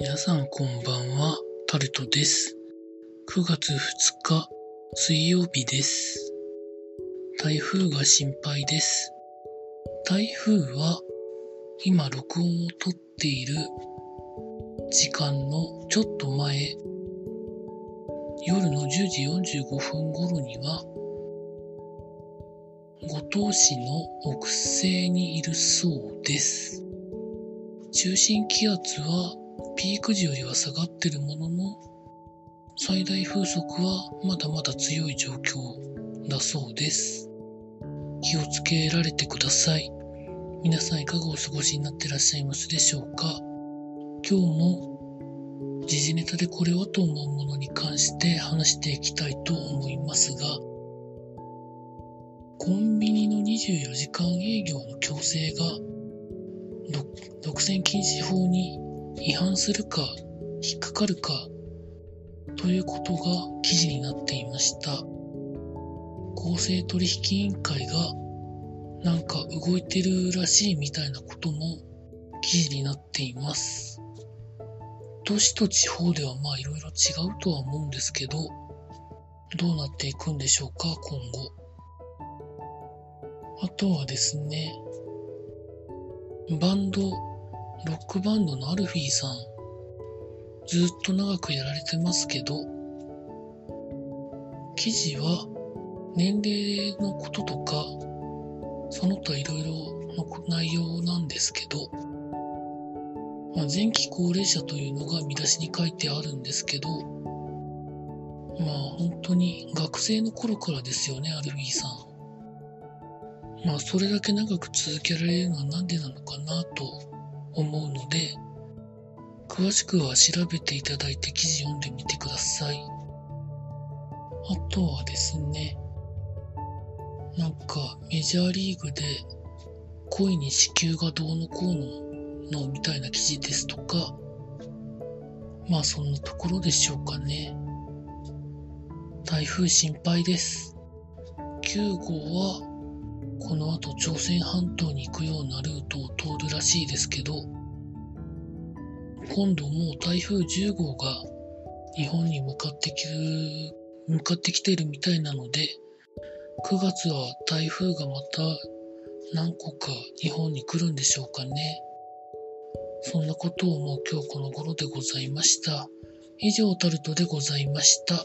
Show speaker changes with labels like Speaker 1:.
Speaker 1: 皆さんこんばんは、タルトです。9月2日、水曜日です。台風が心配です。台風は、今録音を撮っている時間のちょっと前、夜の10時45分頃には、五島市の北西にいるそうです。中心気圧はピーク時よりは下がってるものの、最大風速はまだまだ強い状況だそうです。気をつけられてください。皆さんいかがお過ごしになってらっしゃいますでしょうか？今日も時事ネタでこれはと思うものに関して話していきたいと思いますが、コンビニの24時間営業の強制が独占禁止法に違反するか引っかかるかということが記事になっていました。公正取引委員会がなんか動いてるらしいみたいなことも記事になっています。都市と地方ではまあいろいろ違うとは思うんですけどどうなっていくんでしょうか今後。あとはですねバンドロックバンドのアルフィーさん、ずっと長くやられてますけど、記事は年齢のこととか、その他いろいろの内容なんですけど、まあ、前期高齢者というのが見出しに書いてあるんですけど、まあ本当に学生の頃からですよね、アルフィーさん。まあそれだけ長く続けられるのはなんでなのかなと。思うので、詳しくは調べていただいて記事読んでみてください。あとはですね、なんかメジャーリーグで恋に子宮がどうのこうののみたいな記事ですとか、まあそんなところでしょうかね。台風心配です。9号はこの後朝鮮半島に行くようなルートを通るらしいですけど、今度もう台風10号が日本に向かってきる、向かってきてるみたいなので、9月は台風がまた何個か日本に来るんでしょうかね。そんなことを思う今日この頃でございました。以上タルトでございました。